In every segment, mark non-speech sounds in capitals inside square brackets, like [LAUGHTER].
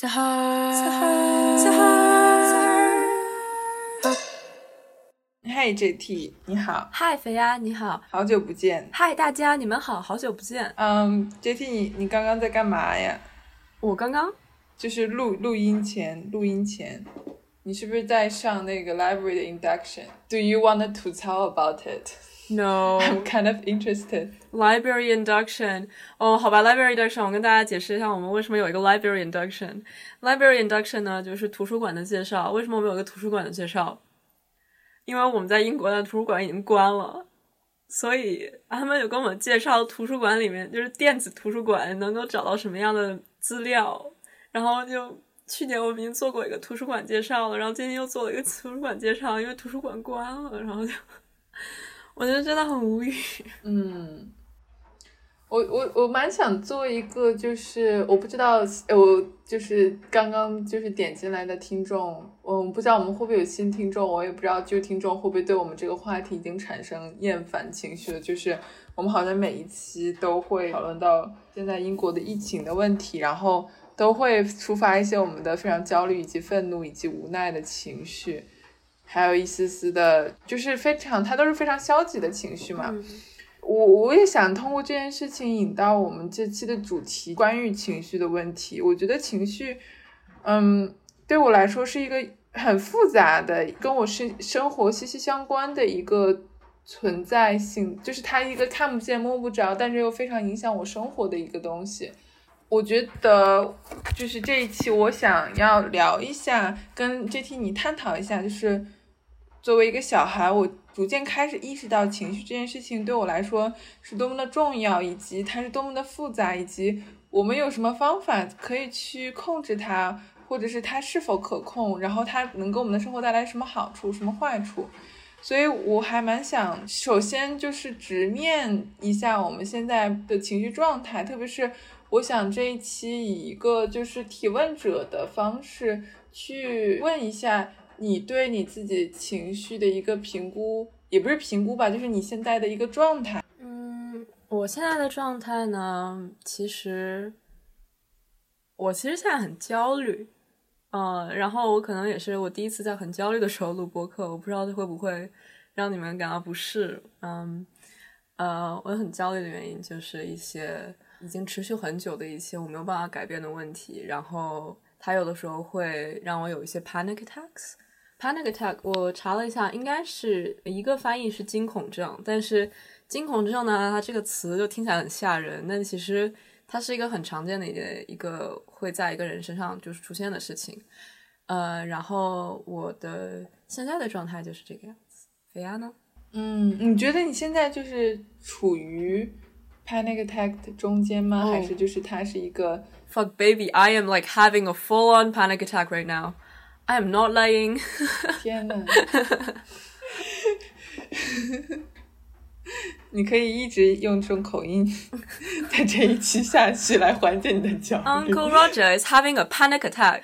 小孩，小孩，小孩。嗨，JT，你好，嗨，肥鸭，你好，好久不见。嗨，大家，你们好，好久不见。嗯，JT，你你刚刚在干嘛呀？我刚刚就是录录音前，录音前，你是不是在上那个 library 的 induction？Do you want to 吐槽 about it？No [LAUGHS] I'm kind of interested. library induction。哦，好吧，library induction，我跟大家解释一下，我们为什么有一个 library induction。library induction 呢，就是图书馆的介绍。为什么我们有个图书馆的介绍？因为我们在英国的图书馆已经关了，所以他们有跟我们介绍图书馆里面就是电子图书馆能够找到什么样的资料，然后就去年我们已经做过一个图书馆介绍了，然后今天又做了一个图书馆介绍，因为图书馆关了，然后就我觉得真的很无语。[LAUGHS] 嗯，我我我蛮想做一个，就是我不知道，我就是刚刚就是点进来的听众，嗯，不知道我们会不会有新听众，我也不知道旧听众会不会对我们这个话题已经产生厌烦情绪了。就是我们好像每一期都会讨论到现在英国的疫情的问题，然后都会触发一些我们的非常焦虑以及愤怒以及无奈的情绪。还有一丝丝的，就是非常，它都是非常消极的情绪嘛。我我也想通过这件事情引到我们这期的主题，关于情绪的问题。我觉得情绪，嗯，对我来说是一个很复杂的，跟我生生活息息相关的一个存在性，就是它一个看不见摸不着，但是又非常影响我生活的一个东西。我觉得就是这一期我想要聊一下，跟 JT 你探讨一下，就是。作为一个小孩，我逐渐开始意识到情绪这件事情对我来说是多么的重要，以及它是多么的复杂，以及我们有什么方法可以去控制它，或者是它是否可控，然后它能给我们的生活带来什么好处、什么坏处。所以我还蛮想，首先就是直面一下我们现在的情绪状态，特别是我想这一期以一个就是提问者的方式去问一下。你对你自己情绪的一个评估，也不是评估吧，就是你现在的一个状态。嗯，我现在的状态呢，其实我其实现在很焦虑，嗯，然后我可能也是我第一次在很焦虑的时候录播客，我不知道会不会让你们感到不适。嗯，呃，我很焦虑的原因就是一些已经持续很久的一些我没有办法改变的问题，然后它有的时候会让我有一些 panic attacks。Panic attack，我查了一下，应该是一个翻译是惊恐症，但是惊恐症呢，它这个词就听起来很吓人，但其实它是一个很常见的一个一个会在一个人身上就是出现的事情。呃，然后我的现在的状态就是这个样子。菲亚呢？嗯，你觉得你现在就是处于 panic attack 的中间吗？还是就是它是一个 Fuck baby，I am like having a full on panic attack right now。I'm not lying。天呐，你可以一直用这种口音 [LAUGHS] 在这一期下去来缓解你的焦虑。Uncle Roger is having a panic attack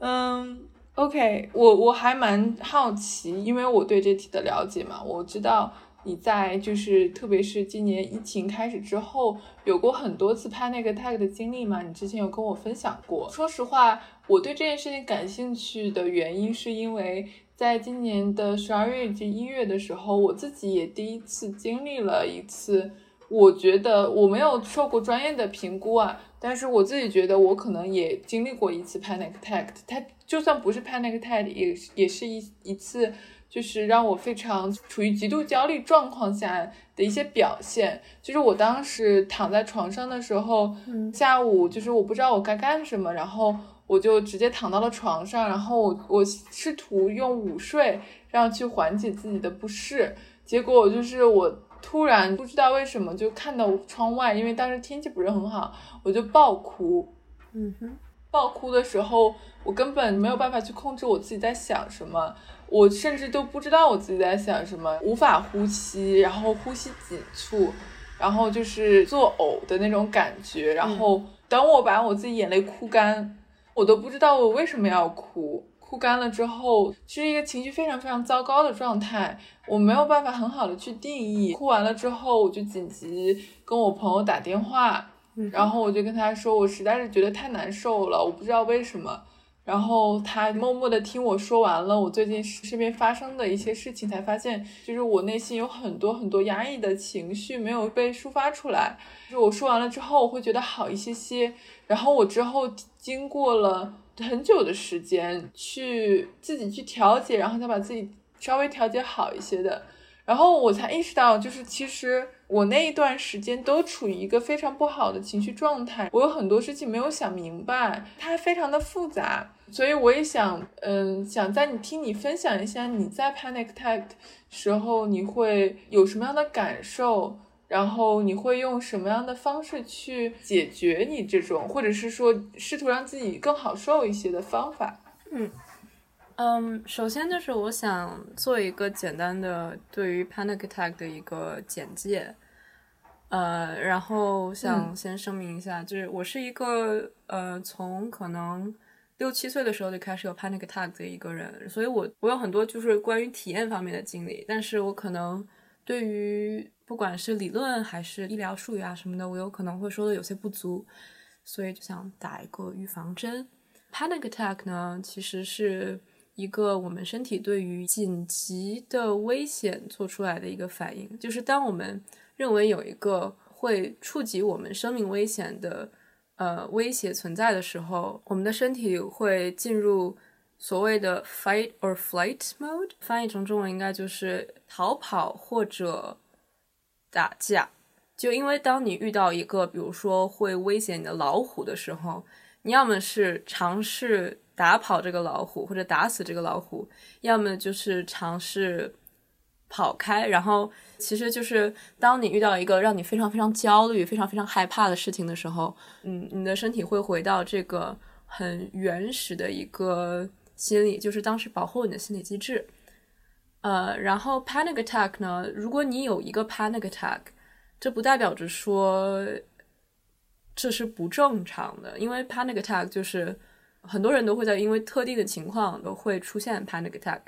嗯，[LAUGHS] OK，我我还蛮好奇，因为我对这题的了解嘛，我知道你在就是特别是今年疫情开始之后，有过很多次 panic attack 的经历嘛，你之前有跟我分享过。说实话，我对这件事情感兴趣的原因，是因为在今年的十二月以及一月的时候，我自己也第一次经历了一次。我觉得我没有受过专业的评估啊，但是我自己觉得我可能也经历过一次 panic attack。它就算不是 panic attack，也也是一一次，就是让我非常处于极度焦虑状况下的一些表现。就是我当时躺在床上的时候，下午就是我不知道我该干什么，然后我就直接躺到了床上，然后我我试图用午睡让去缓解自己的不适，结果就是我。突然不知道为什么就看到窗外，因为当时天气不是很好，我就爆哭。嗯哼，爆哭的时候，我根本没有办法去控制我自己在想什么，我甚至都不知道我自己在想什么，无法呼吸，然后呼吸紧促，然后就是作呕的那种感觉。然后等我把我自己眼泪哭干，我都不知道我为什么要哭。哭干了之后，是一个情绪非常非常糟糕的状态，我没有办法很好的去定义。哭完了之后，我就紧急跟我朋友打电话，然后我就跟他说，我实在是觉得太难受了，我不知道为什么。然后他默默的听我说完了我最近身边发生的一些事情，才发现就是我内心有很多很多压抑的情绪没有被抒发出来。就是我说完了之后，我会觉得好一些些。然后我之后经过了很久的时间去自己去调节，然后再把自己稍微调节好一些的。然后我才意识到，就是其实我那一段时间都处于一个非常不好的情绪状态，我有很多事情没有想明白，它非常的复杂，所以我也想，嗯，想在你听你分享一下你在 panic attack 时候你会有什么样的感受，然后你会用什么样的方式去解决你这种，或者是说试图让自己更好受一些的方法，嗯。嗯，首先就是我想做一个简单的对于 panic attack 的一个简介，呃，然后想先声明一下，就是我是一个呃从可能六七岁的时候就开始有 panic attack 的一个人，所以我我有很多就是关于体验方面的经历，但是我可能对于不管是理论还是医疗术语啊什么的，我有可能会说的有些不足，所以就想打一个预防针。panic attack 呢，其实是。一个我们身体对于紧急的危险做出来的一个反应，就是当我们认为有一个会触及我们生命危险的呃威胁存在的时候，我们的身体会进入所谓的 fight or flight mode，翻译成中文应该就是逃跑或者打架。就因为当你遇到一个比如说会威胁你的老虎的时候，你要么是尝试。打跑这个老虎，或者打死这个老虎，要么就是尝试跑开。然后，其实就是当你遇到一个让你非常非常焦虑、非常非常害怕的事情的时候，嗯，你的身体会回到这个很原始的一个心理，就是当时保护你的心理机制。呃，然后 panic attack 呢，如果你有一个 panic attack，这不代表着说这是不正常的，因为 panic attack 就是。很多人都会在因为特定的情况都会出现 panic attack，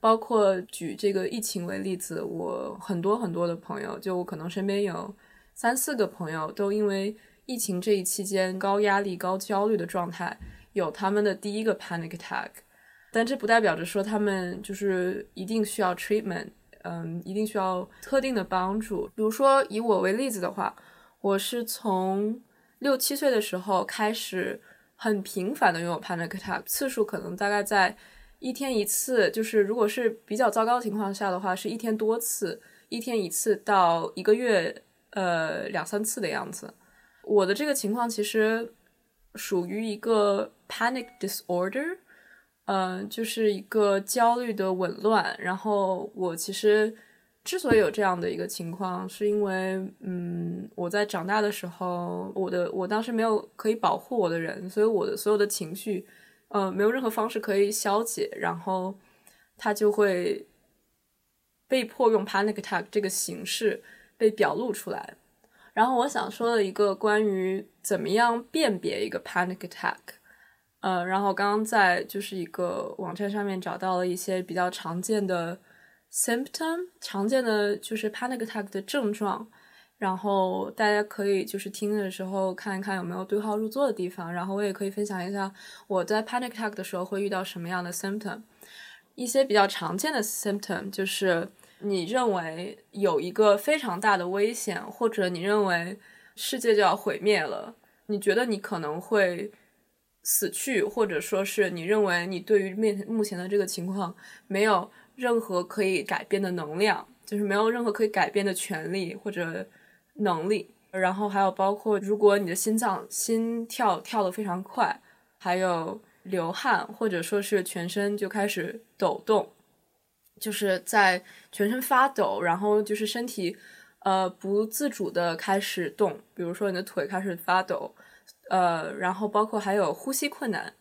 包括举这个疫情为例子，我很多很多的朋友，就我可能身边有三四个朋友都因为疫情这一期间高压力、高焦虑的状态，有他们的第一个 panic attack，但这不代表着说他们就是一定需要 treatment，嗯，一定需要特定的帮助。比如说以我为例子的话，我是从六七岁的时候开始。很频繁的拥有 panic attack 次数可能大概在一天一次，就是如果是比较糟糕的情况下的话，是一天多次，一天一次到一个月呃两三次的样子。我的这个情况其实属于一个 panic disorder，嗯，就是一个焦虑的紊乱。然后我其实。之所以有这样的一个情况，是因为，嗯，我在长大的时候，我的我当时没有可以保护我的人，所以我的所有的情绪，呃，没有任何方式可以消解，然后他就会被迫用 panic attack 这个形式被表露出来。然后我想说的一个关于怎么样辨别一个 panic attack，呃，然后刚刚在就是一个网站上面找到了一些比较常见的。Symptom 常见的就是 panic attack 的症状，然后大家可以就是听的时候看一看有没有对号入座的地方，然后我也可以分享一下我在 panic attack 的时候会遇到什么样的 symptom。一些比较常见的 symptom 就是你认为有一个非常大的危险，或者你认为世界就要毁灭了，你觉得你可能会死去，或者说是你认为你对于面目前的这个情况没有。任何可以改变的能量，就是没有任何可以改变的权利或者能力。然后还有包括，如果你的心脏心跳跳得非常快，还有流汗，或者说是全身就开始抖动，就是在全身发抖，然后就是身体呃不自主的开始动，比如说你的腿开始发抖，呃，然后包括还有呼吸困难。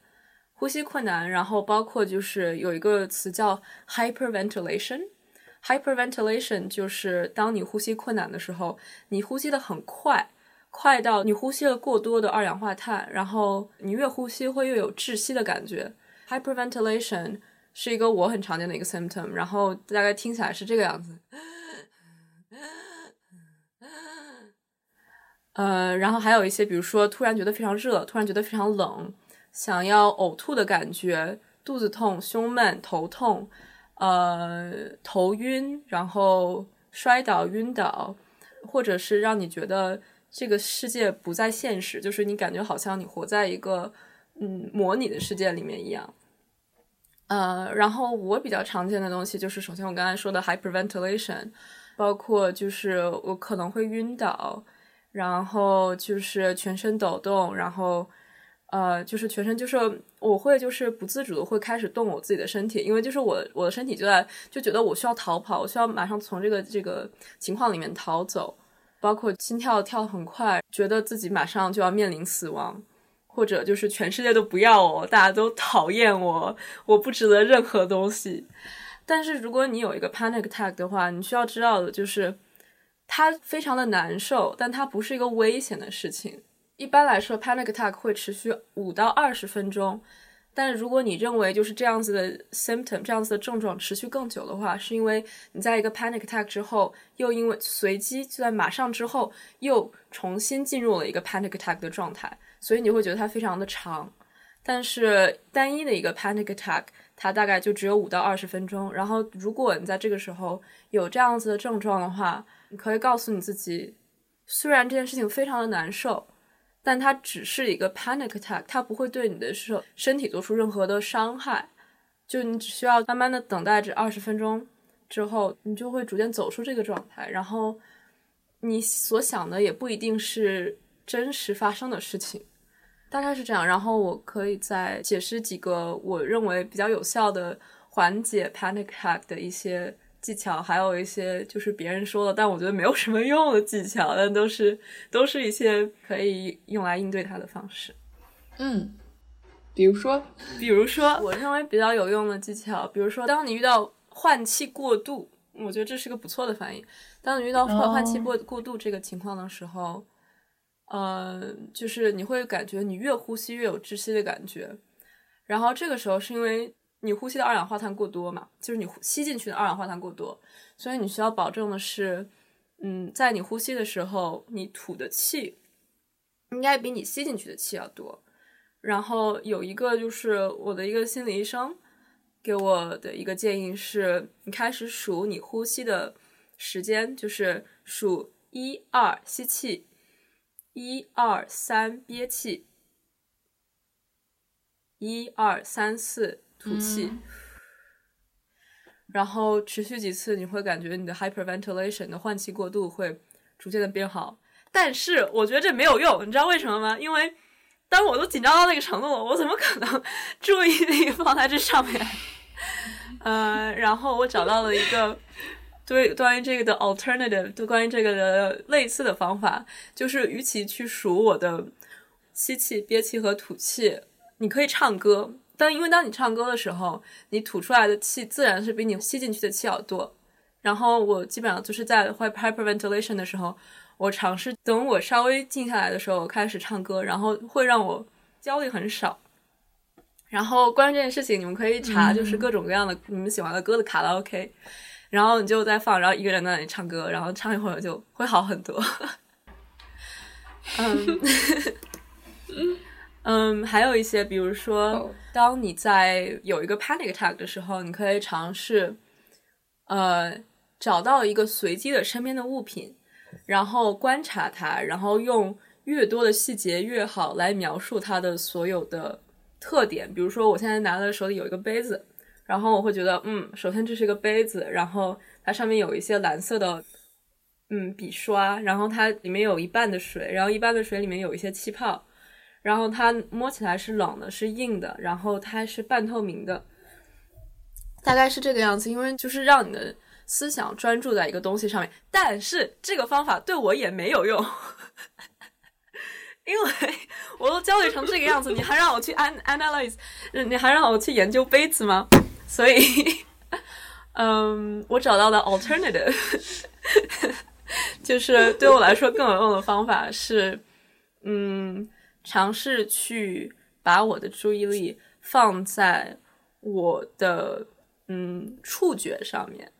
呼吸困难，然后包括就是有一个词叫 hyperventilation，hyperventilation 就是当你呼吸困难的时候，你呼吸的很快，快到你呼吸了过多的二氧化碳，然后你越呼吸会越有窒息的感觉。hyperventilation 是一个我很常见的一个 symptom，然后大概听起来是这个样子。呃，然后还有一些，比如说突然觉得非常热，突然觉得非常冷，想要呕吐的感觉，肚子痛、胸闷、头痛，呃，头晕，然后摔倒、晕倒，或者是让你觉得这个世界不再现实，就是你感觉好像你活在一个嗯模拟的世界里面一样。呃，然后我比较常见的东西就是，首先我刚才说的 hyperventilation，包括就是我可能会晕倒。然后就是全身抖动，然后，呃，就是全身就是我会就是不自主的会开始动我自己的身体，因为就是我我的身体就在就觉得我需要逃跑，我需要马上从这个这个情况里面逃走，包括心跳跳得很快，觉得自己马上就要面临死亡，或者就是全世界都不要我，大家都讨厌我，我不值得任何东西。但是如果你有一个 panic attack 的话，你需要知道的就是。它非常的难受，但它不是一个危险的事情。一般来说，panic attack 会持续五到二十分钟。但如果你认为就是这样子的 symptom，这样子的症状持续更久的话，是因为你在一个 panic attack 之后，又因为随机就在马上之后又重新进入了一个 panic attack 的状态，所以你会觉得它非常的长。但是单一的一个 panic attack，它大概就只有五到二十分钟。然后如果你在这个时候有这样子的症状的话，你可以告诉你自己，虽然这件事情非常的难受，但它只是一个 panic attack，它不会对你的身身体做出任何的伤害。就你只需要慢慢的等待这二十分钟之后，你就会逐渐走出这个状态。然后你所想的也不一定是真实发生的事情，大概是这样。然后我可以再解释几个我认为比较有效的缓解 panic attack 的一些。技巧还有一些就是别人说的，但我觉得没有什么用的技巧，但都是都是一些可以用来应对它的方式。嗯，比如说，比如说，我认为比较有用的技巧，比如说，当你遇到换气过度，我觉得这是个不错的反应。当你遇到换换气过过度这个情况的时候，呃，就是你会感觉你越呼吸越有窒息的感觉，然后这个时候是因为。你呼吸的二氧化碳过多嘛？就是你吸进去的二氧化碳过多，所以你需要保证的是，嗯，在你呼吸的时候，你吐的气应该比你吸进去的气要多。然后有一个就是我的一个心理医生给我的一个建议是，你开始数你呼吸的时间，就是数一二吸气，一二三憋气，一二三四。吐气，然后持续几次，你会感觉你的 hyperventilation 的换气过度会逐渐的变好。但是我觉得这没有用，你知道为什么吗？因为当我都紧张到那个程度了，我怎么可能注意力放在这上面？[LAUGHS] 呃，然后我找到了一个 [LAUGHS] 对关于这个的 alternative，对关于这个的类似的方法，就是与其去数我的吸气、憋气和吐气，你可以唱歌。但因为当你唱歌的时候，你吐出来的气自然是比你吸进去的气要多。然后我基本上就是在 hyperventilation 的时候，我尝试等我稍微静下来的时候开始唱歌，然后会让我焦虑很少。然后关于这件事情，你们可以查就是各种各样的你们喜欢的歌的卡拉 OK，然后你就在放，然后一个人在那里唱歌，然后唱一会儿就会好很多。[LAUGHS] 嗯。[LAUGHS] 嗯，还有一些，比如说，当你在有一个 panic attack 的时候，你可以尝试，呃，找到一个随机的身边的物品，然后观察它，然后用越多的细节越好来描述它的所有的特点。比如说，我现在拿的手里有一个杯子，然后我会觉得，嗯，首先这是一个杯子，然后它上面有一些蓝色的，嗯，笔刷，然后它里面有一半的水，然后一半的水里面有一些气泡。然后它摸起来是冷的，是硬的，然后它是半透明的，大概是这个样子。因为就是让你的思想专注在一个东西上面。但是这个方法对我也没有用，[LAUGHS] 因为我都焦虑成这个样子，你还让我去 an analyze，你还让我去研究杯子吗？所以，嗯，我找到的 alternative，[LAUGHS] 就是对我来说更有用的方法是，嗯。尝试去把我的注意力放在我的嗯触觉上面，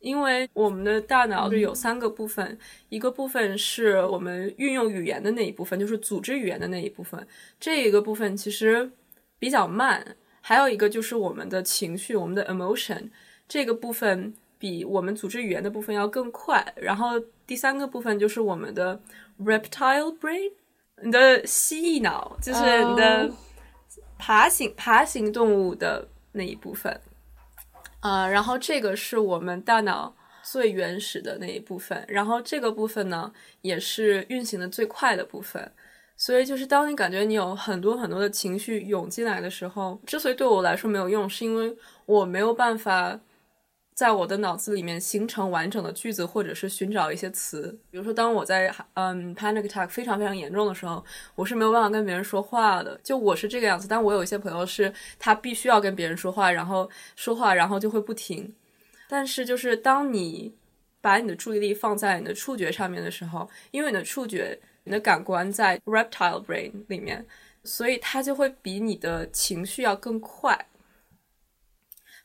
因为我们的大脑是有三个部分，一个部分是我们运用语言的那一部分，就是组织语言的那一部分，这一个部分其实比较慢。还有一个就是我们的情绪，我们的 emotion 这个部分比我们组织语言的部分要更快。然后第三个部分就是我们的 reptile brain，你的蜥蜴脑，就是你的爬行爬行动物的那一部分。呃，然后这个是我们大脑最原始的那一部分，然后这个部分呢也是运行的最快的部分。所以，就是当你感觉你有很多很多的情绪涌进来的时候，之所以对我来说没有用，是因为我没有办法在我的脑子里面形成完整的句子，或者是寻找一些词。比如说，当我在嗯 panic attack 非常非常严重的时候，我是没有办法跟别人说话的。就我是这个样子，但我有一些朋友是他必须要跟别人说话，然后说话，然后就会不停。但是，就是当你把你的注意力放在你的触觉上面的时候，因为你的触觉。你的感官在 reptile brain 里面，所以它就会比你的情绪要更快，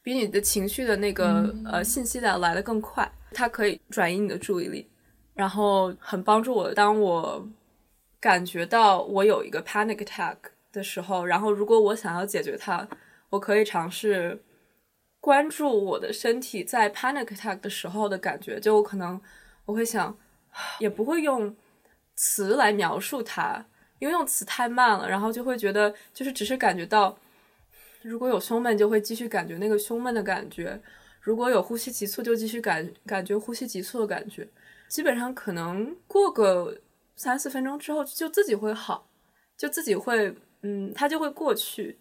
比你的情绪的那个呃信息的来的更快。它可以转移你的注意力，然后很帮助我。当我感觉到我有一个 panic attack 的时候，然后如果我想要解决它，我可以尝试关注我的身体在 panic attack 的时候的感觉。就可能我会想，[SIGHS] 也不会用。词来描述它，因为用词太慢了，然后就会觉得就是只是感觉到，如果有胸闷就会继续感觉那个胸闷的感觉，如果有呼吸急促就继续感感觉呼吸急促的感觉，基本上可能过个三四分钟之后就自己会好，就自己会嗯，它就会过去，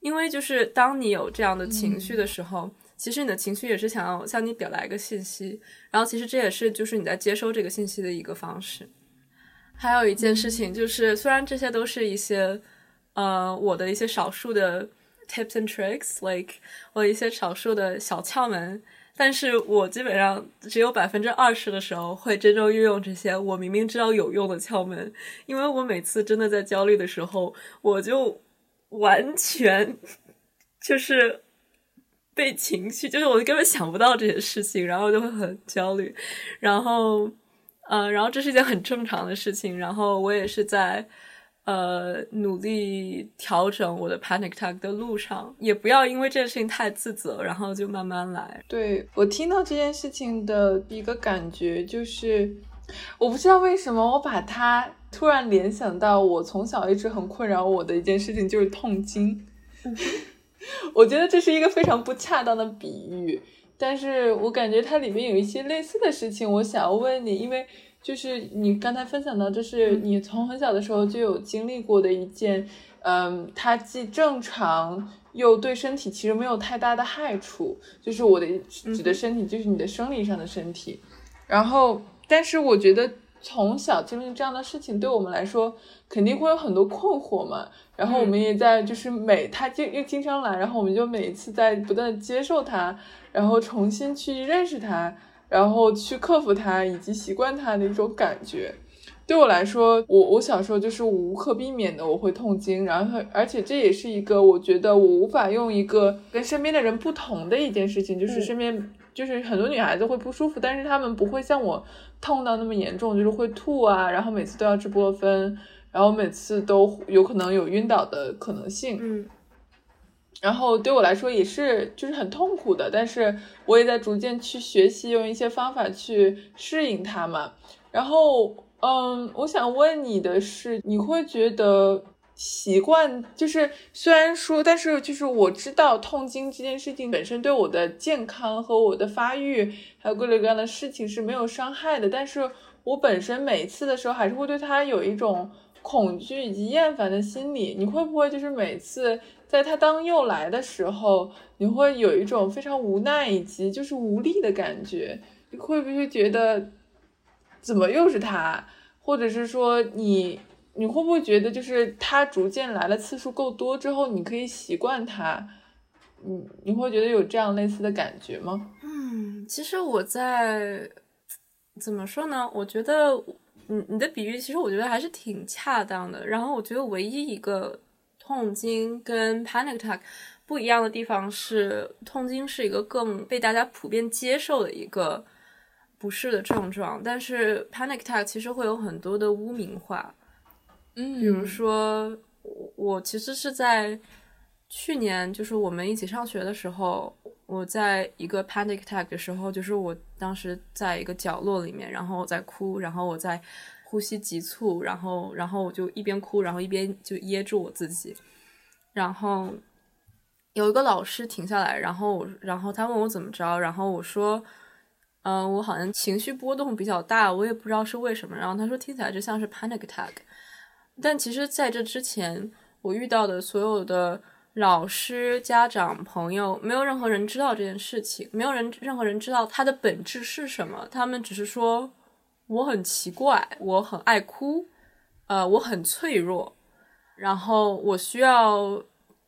因为就是当你有这样的情绪的时候，其实你的情绪也是想要向你表达一个信息，然后其实这也是就是你在接收这个信息的一个方式。还有一件事情就是，虽然这些都是一些，呃，我的一些少数的 tips and tricks，like 我一些少数的小窍门，但是我基本上只有百分之二十的时候会真正运用这些我明明知道有用的窍门，因为我每次真的在焦虑的时候，我就完全就是被情绪，就是我根本想不到这些事情，然后就会很焦虑，然后。嗯，然后这是一件很正常的事情，然后我也是在呃努力调整我的 panic attack 的路上，也不要因为这件事情太自责，然后就慢慢来。对我听到这件事情的一个感觉就是，我不知道为什么我把它突然联想到我从小一直很困扰我的一件事情，就是痛经。[LAUGHS] 我觉得这是一个非常不恰当的比喻。但是我感觉它里面有一些类似的事情，我想要问你，因为就是你刚才分享到，这是你从很小的时候就有经历过的一件，嗯，它既正常又对身体其实没有太大的害处，就是我的指的身体就是你的生理上的身体，然后，但是我觉得。从小经历这样的事情，对我们来说肯定会有很多困惑嘛。然后我们也在就是每他经又经常来，然后我们就每一次在不断的接受它，然后重新去认识他，然后去克服它以及习惯它的一种感觉。对我来说，我我小时候就是无可避免的我会痛经，然后而且这也是一个我觉得我无法用一个跟身边的人不同的一件事情，就是身边就是很多女孩子会不舒服，但是她们不会像我。痛到那么严重，就是会吐啊，然后每次都要吃布洛芬，然后每次都有可能有晕倒的可能性。嗯，然后对我来说也是，就是很痛苦的，但是我也在逐渐去学习，用一些方法去适应它嘛。然后，嗯，我想问你的是，你会觉得？习惯就是，虽然说，但是就是我知道痛经这件事情本身对我的健康和我的发育，还有各类各样的事情是没有伤害的。但是我本身每次的时候还是会对它有一种恐惧以及厌烦的心理。你会不会就是每次在他当又来的时候，你会有一种非常无奈以及就是无力的感觉？你会不会觉得怎么又是他，或者是说你？你会不会觉得，就是他逐渐来的次数够多之后，你可以习惯他？你你会觉得有这样类似的感觉吗？嗯，其实我在怎么说呢？我觉得，你你的比喻其实我觉得还是挺恰当的。然后我觉得唯一一个痛经跟 panic attack 不一样的地方是，痛经是一个更被大家普遍接受的一个不适的症状，但是 panic attack 其实会有很多的污名化。嗯，比如说，我我其实是在去年，就是我们一起上学的时候，我在一个 panic attack 的时候，就是我当时在一个角落里面，然后我在哭，然后我在呼吸急促，然后然后我就一边哭，然后一边就噎住我自己，然后有一个老师停下来，然后然后他问我怎么着，然后我说，嗯、我好像情绪波动比较大，我也不知道是为什么，然后他说听起来就像是 panic attack。但其实，在这之前，我遇到的所有的老师、家长、朋友，没有任何人知道这件事情，没有人任何人知道它的本质是什么。他们只是说我很奇怪，我很爱哭，呃，我很脆弱，然后我需要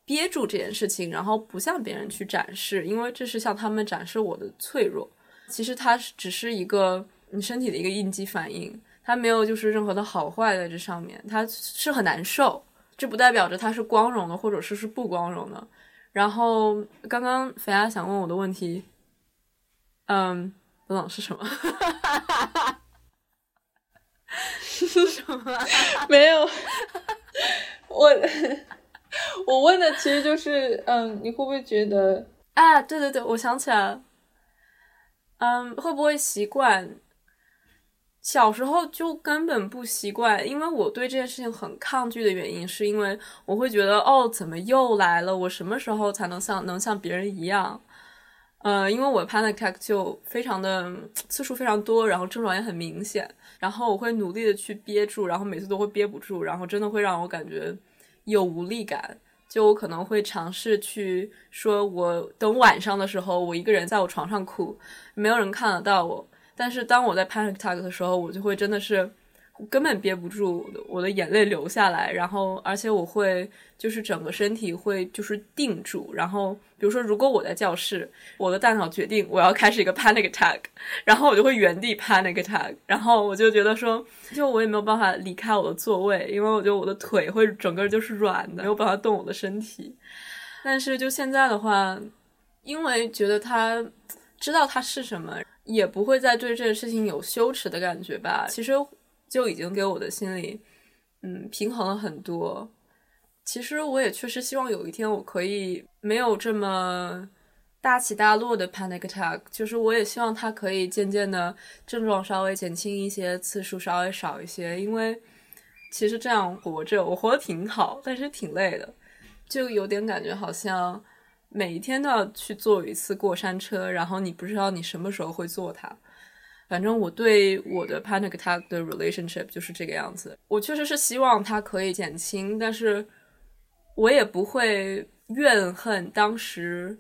憋住这件事情，然后不向别人去展示，因为这是向他们展示我的脆弱。其实它是只是一个你身体的一个应激反应。它没有就是任何的好坏在这上面，它是很难受，这不代表着它是光荣的，或者是是不光荣的。然后刚刚肥鸭想问我的问题，嗯，不懂是什么？[LAUGHS] 是什么？没有，我我问的其实就是，嗯，你会不会觉得啊，对对对，我想起来了，嗯，会不会习惯？小时候就根本不习惯，因为我对这件事情很抗拒的原因，是因为我会觉得哦，怎么又来了？我什么时候才能像能像别人一样？呃，因为我 panic attack 就非常的次数非常多，然后症状也很明显，然后我会努力的去憋住，然后每次都会憋不住，然后真的会让我感觉有无力感。就我可能会尝试去说，我等晚上的时候，我一个人在我床上哭，没有人看得到我。但是当我在 panic attack 的时候，我就会真的是根本憋不住，我的眼泪流下来，然后而且我会就是整个身体会就是定住，然后比如说如果我在教室，我的大脑决定我要开始一个 panic attack，然后我就会原地 panic attack，然后我就觉得说，就我也没有办法离开我的座位，因为我觉得我的腿会整个就是软的，没有办法动我的身体。但是就现在的话，因为觉得他知道他是什么。也不会再对这个事情有羞耻的感觉吧？其实就已经给我的心里，嗯，平衡了很多。其实我也确实希望有一天我可以没有这么大起大落的 panic attack，就是我也希望它可以渐渐的症状稍微减轻一些，次数稍微少一些。因为其实这样活着，我活得挺好，但是挺累的，就有点感觉好像。每一天都要去坐一次过山车，然后你不知道你什么时候会坐它。反正我对我的 panic attack 的 relationship 就是这个样子。我确实是希望它可以减轻，但是我也不会怨恨当时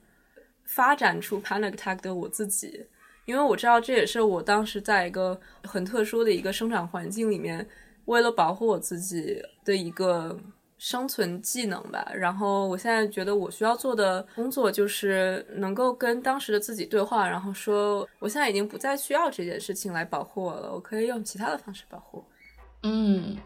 发展出 panic attack 的我自己，因为我知道这也是我当时在一个很特殊的一个生长环境里面，为了保护我自己的一个。生存技能吧，然后我现在觉得我需要做的工作就是能够跟当时的自己对话，然后说我现在已经不再需要这件事情来保护我了，我可以用其他的方式保护。嗯，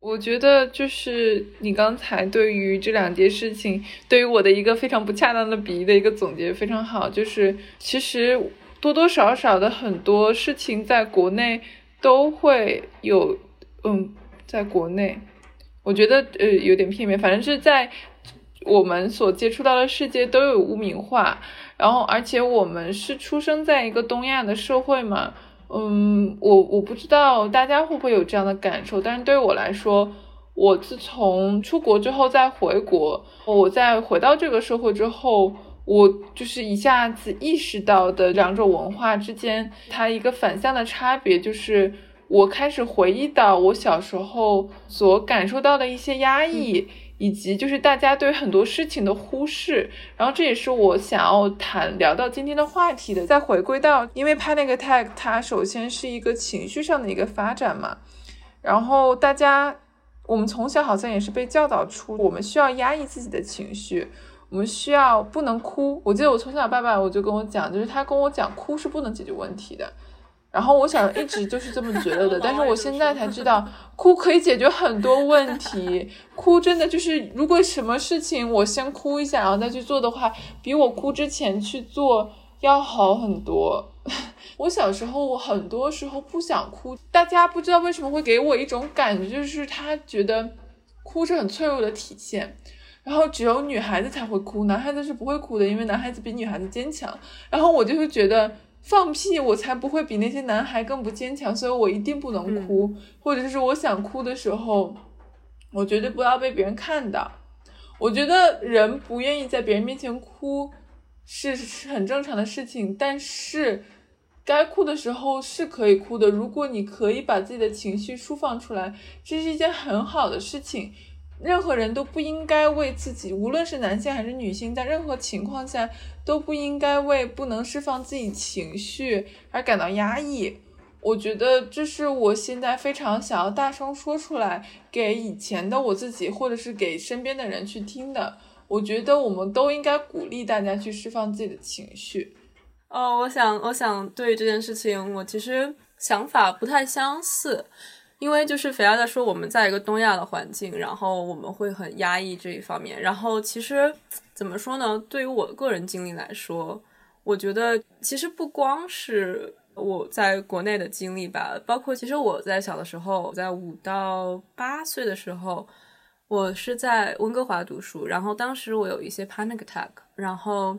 我觉得就是你刚才对于这两件事情，对于我的一个非常不恰当的比喻的一个总结非常好，就是其实多多少少的很多事情在国内都会有，嗯，在国内。我觉得呃有点片面，反正是在我们所接触到的世界都有污名化，然后而且我们是出生在一个东亚的社会嘛，嗯，我我不知道大家会不会有这样的感受，但是对我来说，我自从出国之后再回国，我再回到这个社会之后，我就是一下子意识到的两种文化之间它一个反向的差别就是。我开始回忆到我小时候所感受到的一些压抑，以及就是大家对很多事情的忽视，然后这也是我想要谈聊到今天的话题的。再回归到，因为 panic attack 它首先是一个情绪上的一个发展嘛，然后大家我们从小好像也是被教导出，我们需要压抑自己的情绪，我们需要不能哭。我记得我从小爸爸我就跟我讲，就是他跟我讲哭是不能解决问题的。然后我想一直就是这么觉得的，但是我现在才知道，[LAUGHS] 哭可以解决很多问题。哭真的就是，如果什么事情我先哭一下，然后再去做的话，比我哭之前去做要好很多。[LAUGHS] 我小时候，我很多时候不想哭，大家不知道为什么会给我一种感觉，就是他觉得哭是很脆弱的体现，然后只有女孩子才会哭，男孩子是不会哭的，因为男孩子比女孩子坚强。然后我就会觉得。放屁！我才不会比那些男孩更不坚强，所以我一定不能哭，或者是我想哭的时候，我绝对不要被别人看到。我觉得人不愿意在别人面前哭是是很正常的事情，但是该哭的时候是可以哭的。如果你可以把自己的情绪释放出来，这是一件很好的事情。任何人都不应该为自己，无论是男性还是女性，在任何情况下都不应该为不能释放自己情绪而感到压抑。我觉得这是我现在非常想要大声说出来，给以前的我自己，或者是给身边的人去听的。我觉得我们都应该鼓励大家去释放自己的情绪。哦，我想，我想对这件事情，我其实想法不太相似。因为就是肥鸭在说我们在一个东亚的环境，然后我们会很压抑这一方面。然后其实怎么说呢？对于我个人经历来说，我觉得其实不光是我在国内的经历吧，包括其实我在小的时候，在五到八岁的时候，我是在温哥华读书，然后当时我有一些 panic attack，然后。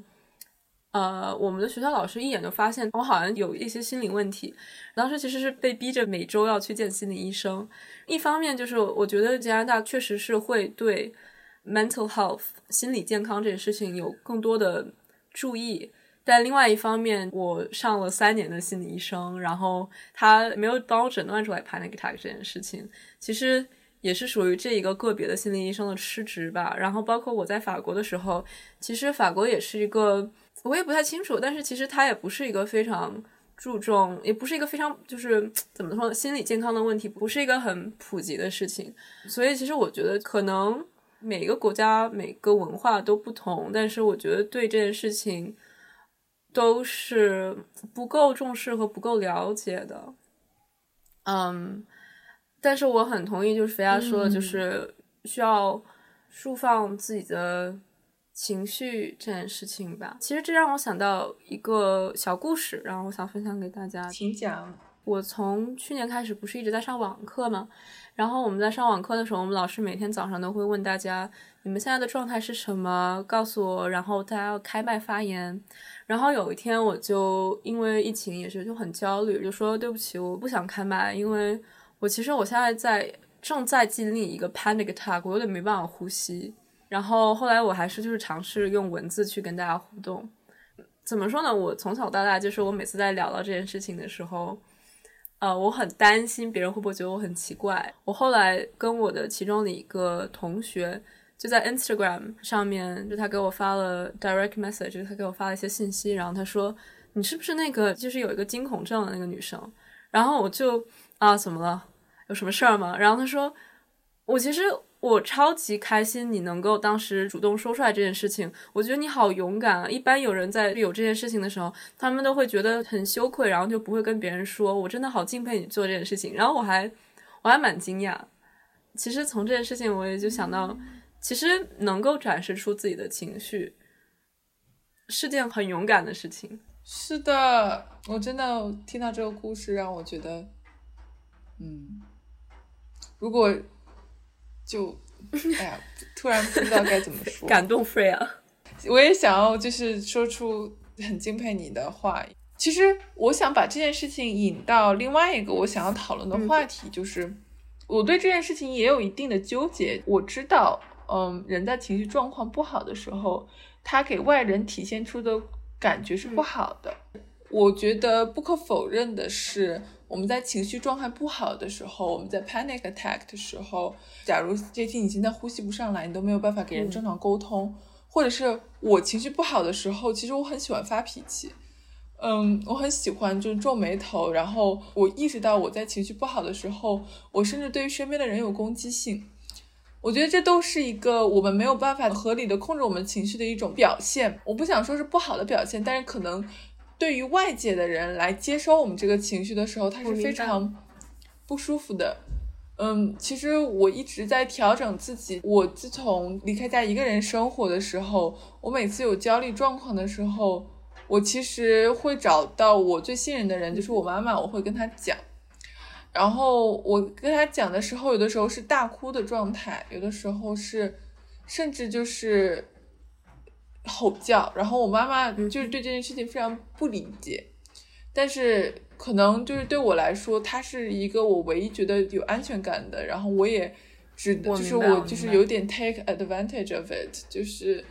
呃，我们的学校老师一眼就发现我好像有一些心理问题，当时其实是被逼着每周要去见心理医生。一方面就是我觉得加拿大确实是会对 mental health 心理健康这件事情有更多的注意，但另外一方面，我上了三年的心理医生，然后他没有帮我诊断出来 panic attack 这件事情，其实也是属于这一个个别的心理医生的失职吧。然后包括我在法国的时候，其实法国也是一个。我也不太清楚，但是其实它也不是一个非常注重，也不是一个非常就是怎么说呢，心理健康的问题不是一个很普及的事情。所以其实我觉得可能每个国家每个文化都不同，但是我觉得对这件事情都是不够重视和不够了解的。嗯，但是我很同意，就是肥亚说的，就是需要释放自己的。情绪这件事情吧，其实这让我想到一个小故事，然后我想分享给大家。请讲。我从去年开始不是一直在上网课吗？然后我们在上网课的时候，我们老师每天早上都会问大家，你们现在的状态是什么？告诉我。然后大家要开麦发言。然后有一天我就因为疫情也是就很焦虑，就说对不起，我不想开麦，因为我其实我现在在正在经历一个 panic attack，我有点没办法呼吸。然后后来我还是就是尝试用文字去跟大家互动，怎么说呢？我从小到大就是我每次在聊到这件事情的时候，呃，我很担心别人会不会觉得我很奇怪。我后来跟我的其中的一个同学就在 Instagram 上面，就他给我发了 direct message，他给我发了一些信息，然后他说：“你是不是那个就是有一个惊恐症的那个女生？”然后我就啊，怎么了？有什么事儿吗？然后他说：“我其实。”我超级开心，你能够当时主动说出来这件事情，我觉得你好勇敢啊！一般有人在有这件事情的时候，他们都会觉得很羞愧，然后就不会跟别人说。我真的好敬佩你做这件事情，然后我还我还蛮惊讶。其实从这件事情，我也就想到，其实能够展示出自己的情绪，是件很勇敢的事情。是的，我真的听到这个故事，让我觉得，嗯，如果。就，哎呀，突然不知道该怎么 [LAUGHS] 说，感动 Free 啊！我也想要就是说出很敬佩你的话。其实我想把这件事情引到另外一个我想要讨论的话题，就是我对这件事情也有一定的纠结。我知道，嗯，人在情绪状况不好的时候，他给外人体现出的感觉是不好的。我觉得不可否认的是。我们在情绪状态不好的时候，我们在 panic attack 的时候，假如这天你现在呼吸不上来，你都没有办法给人正常沟通，或者是我情绪不好的时候，其实我很喜欢发脾气，嗯，我很喜欢就是皱眉头，然后我意识到我在情绪不好的时候，我甚至对于身边的人有攻击性，我觉得这都是一个我们没有办法合理的控制我们情绪的一种表现，我不想说是不好的表现，但是可能。对于外界的人来接收我们这个情绪的时候，他是非常不舒服的。嗯，其实我一直在调整自己。我自从离开家一个人生活的时候，我每次有焦虑状况的时候，我其实会找到我最信任的人，就是我妈妈，我会跟她讲。然后我跟她讲的时候，有的时候是大哭的状态，有的时候是甚至就是吼叫。然后我妈妈就是对这件事情非常不理解，但是。可能就是对我来说，他是一个我唯一觉得有安全感的。然后我也只就是我就是有点 take advantage of it，就是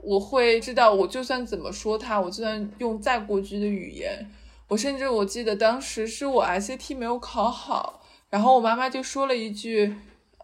我会知道，我就算怎么说他，我就算用再过激的语言，我甚至我记得当时是我 SAT 没有考好，然后我妈妈就说了一句，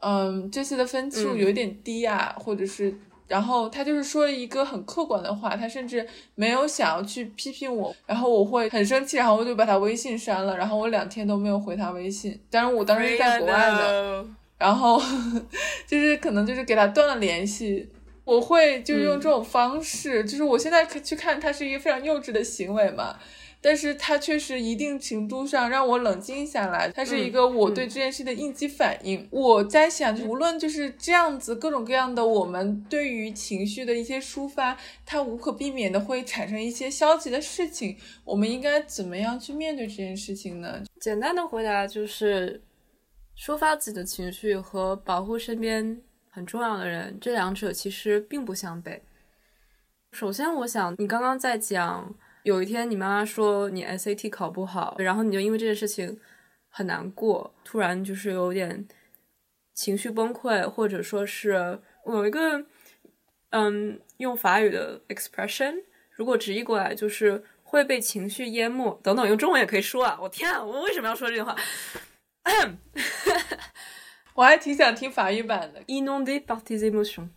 嗯，这次的分数有点低啊，或者是。然后他就是说了一个很客观的话，他甚至没有想要去批评我，然后我会很生气，然后我就把他微信删了，然后我两天都没有回他微信。当然我当时是在国外的，然后 [LAUGHS] 就是可能就是给他断了联系。我会就是用这种方式，就是我现在去看他是一个非常幼稚的行为嘛。但是它确实一定程度上让我冷静下来，它是一个我对这件事的应激反应。我在想，无论就是这样子各种各样的，我们对于情绪的一些抒发，它无可避免的会产生一些消极的事情。我们应该怎么样去面对这件事情呢？简单的回答就是，抒发自己的情绪和保护身边很重要的人，这两者其实并不相悖。首先，我想你刚刚在讲。有一天，你妈妈说你 SAT 考不好，然后你就因为这件事情很难过，突然就是有点情绪崩溃，或者说是有一个嗯，用法语的 expression，如果直译过来就是会被情绪淹没等等，用中文也可以说啊。我天啊，我为什么要说这句话？[LAUGHS] 我还挺想听法语版的。Inondé par tes émotions，